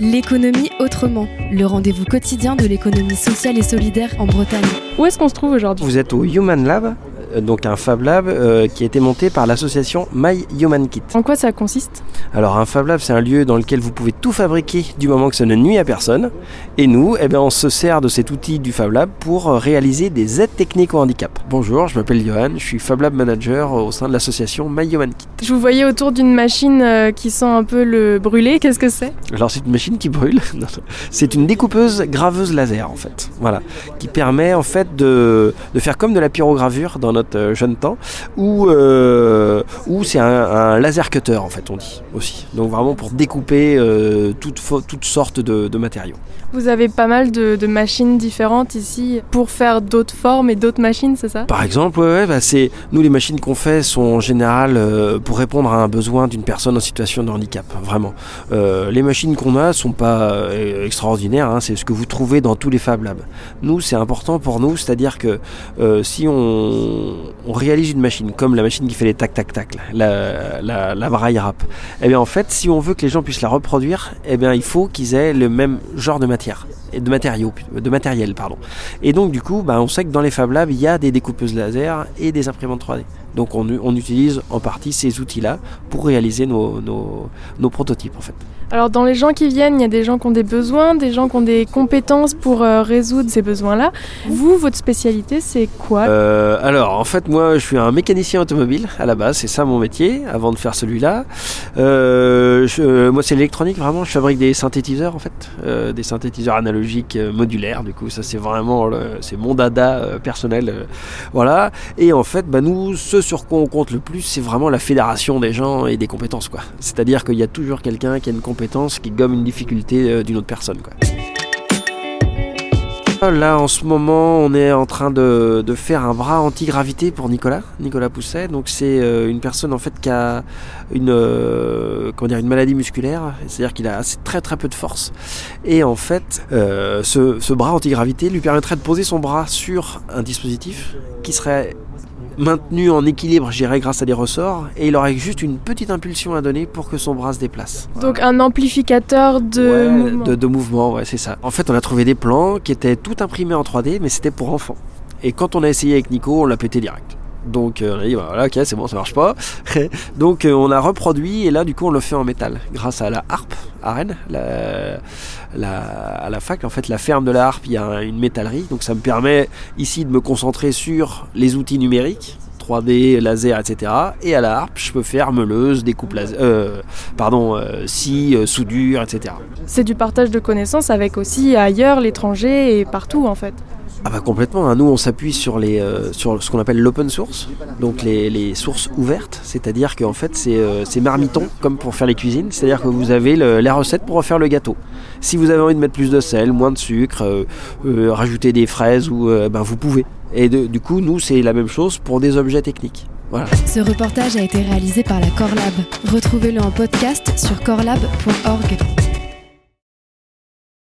L'économie autrement, le rendez-vous quotidien de l'économie sociale et solidaire en Bretagne. Où est-ce qu'on se trouve aujourd'hui? Vous êtes au Human Lab, donc un Fab Lab euh, qui a été monté par l'association My Human Kit. En quoi ça consiste? Alors un Fab Lab, c'est un lieu dans lequel vous pouvez tout fabriquer du moment que ça ne nuit à personne. Et nous, eh bien, on se sert de cet outil du Fab Lab pour euh, réaliser des aides techniques au handicap. Bonjour, je m'appelle Johan, je suis Fab Lab Manager au sein de l'association My Human Kit. Je vous voyais autour d'une machine euh, qui sent un peu le brûler. Qu'est-ce que c'est? Alors c'est une machine qui brûle. C'est une découpeuse graveuse laser en fait. Voilà, qui permet en fait de, de faire comme de la pyrogravure dans notre euh, jeune temps, ou euh, ou c'est un, un laser cutter en fait on dit aussi. Donc vraiment pour découper euh, toutes, toutes sortes de, de matériaux. Vous avez pas mal de, de machines différentes ici pour faire d'autres formes et d'autres machines, c'est ça? Par exemple, ouais, bah, c'est nous les machines qu'on fait sont en général euh, pour répondre à un besoin d'une personne en situation de handicap, vraiment. Euh, les machines qu'on a sont pas euh, extraordinaires, hein, c'est ce que vous trouvez dans tous les Fab Labs. Nous, c'est important pour nous, c'est-à-dire que si on, on réalise une machine comme la machine qui fait les tac tac tac, là, la, la, la braille rap, eh bien en fait, si on veut que les gens puissent la reproduire, eh bien il faut qu'ils aient le même genre de matière de matériaux, de matériel, pardon. Et donc du coup, bah, on sait que dans les Fab Labs, il y a des découpeuses laser et des imprimantes 3D. Donc on, on utilise en partie ces outils-là pour réaliser nos, nos, nos prototypes en fait. Alors dans les gens qui viennent, il y a des gens qui ont des besoins, des gens qui ont des compétences pour euh, résoudre ces besoins-là. Vous, votre spécialité, c'est quoi? Euh, alors, en fait, moi, je suis un mécanicien automobile à la base, c'est ça mon métier, avant de faire celui-là. Euh, je- moi, c'est l'électronique, vraiment. Je fabrique des synthétiseurs, en fait, euh, des synthétiseurs analogiques euh, modulaires. Du coup, ça, c'est vraiment, c'est mon dada euh, personnel, euh, voilà. Et en fait, bah, nous, ce sur quoi on compte le plus, c'est vraiment la fédération des gens et des compétences, quoi. C'est-à-dire qu'il y a toujours quelqu'un qui a une compétence qui gomme une difficulté euh, d'une autre personne, quoi. Là, en ce moment, on est en train de, faire un bras anti-gravité pour Nicolas, Nicolas Pousset. Donc, c'est euh, une personne en fait qui a une, euh, comment dire, une maladie musculaire, c'est-à-dire qu'il a assez, très très peu de force. Et en fait, euh, ce, ce bras anti-gravité lui permettrait de poser son bras sur un dispositif qui serait maintenu en équilibre, je dirais, grâce à des ressorts, et il aurait juste une petite impulsion à donner pour que son bras se déplace. Donc un amplificateur de Ouais, mouvement. de, de mouvement, ouais, c'est ça. En fait, on a trouvé des plans qui étaient tout imprimés en 3D, mais c'était pour enfants. Et quand on a essayé avec Nico, on l'a pété direct. Donc euh, on a dit bah, voilà ok c'est bon ça marche pas. Donc euh, on a reproduit et là du coup on le fait en métal grâce à la harpe à Rennes, la, à la fac en fait la ferme de la harpe il y a une métallerie donc ça me permet ici de me concentrer sur les outils numériques 3D, laser, etc. Et à la harpe, je peux faire meuleuse, découpe laser, euh, pardon, euh, scie, soudure, etc. C'est du partage de connaissances avec aussi ailleurs, l'étranger et partout en fait. Ah bah complètement, hein. nous on s'appuie sur, les, euh, sur ce qu'on appelle l'open source, donc les, les sources ouvertes, c'est-à-dire qu'en fait c'est euh, marmiton comme pour faire les cuisines, c'est-à-dire que vous avez le- la recette pour refaire le gâteau. Si vous avez envie de mettre plus de sel, moins de sucre, euh, euh, rajouter des fraises, ou, ben vous pouvez. Et du coup nous c'est la même chose pour des objets techniques. Voilà. Ce reportage a été réalisé par la Corlab. Retrouvez-le en podcast sur corlab.org.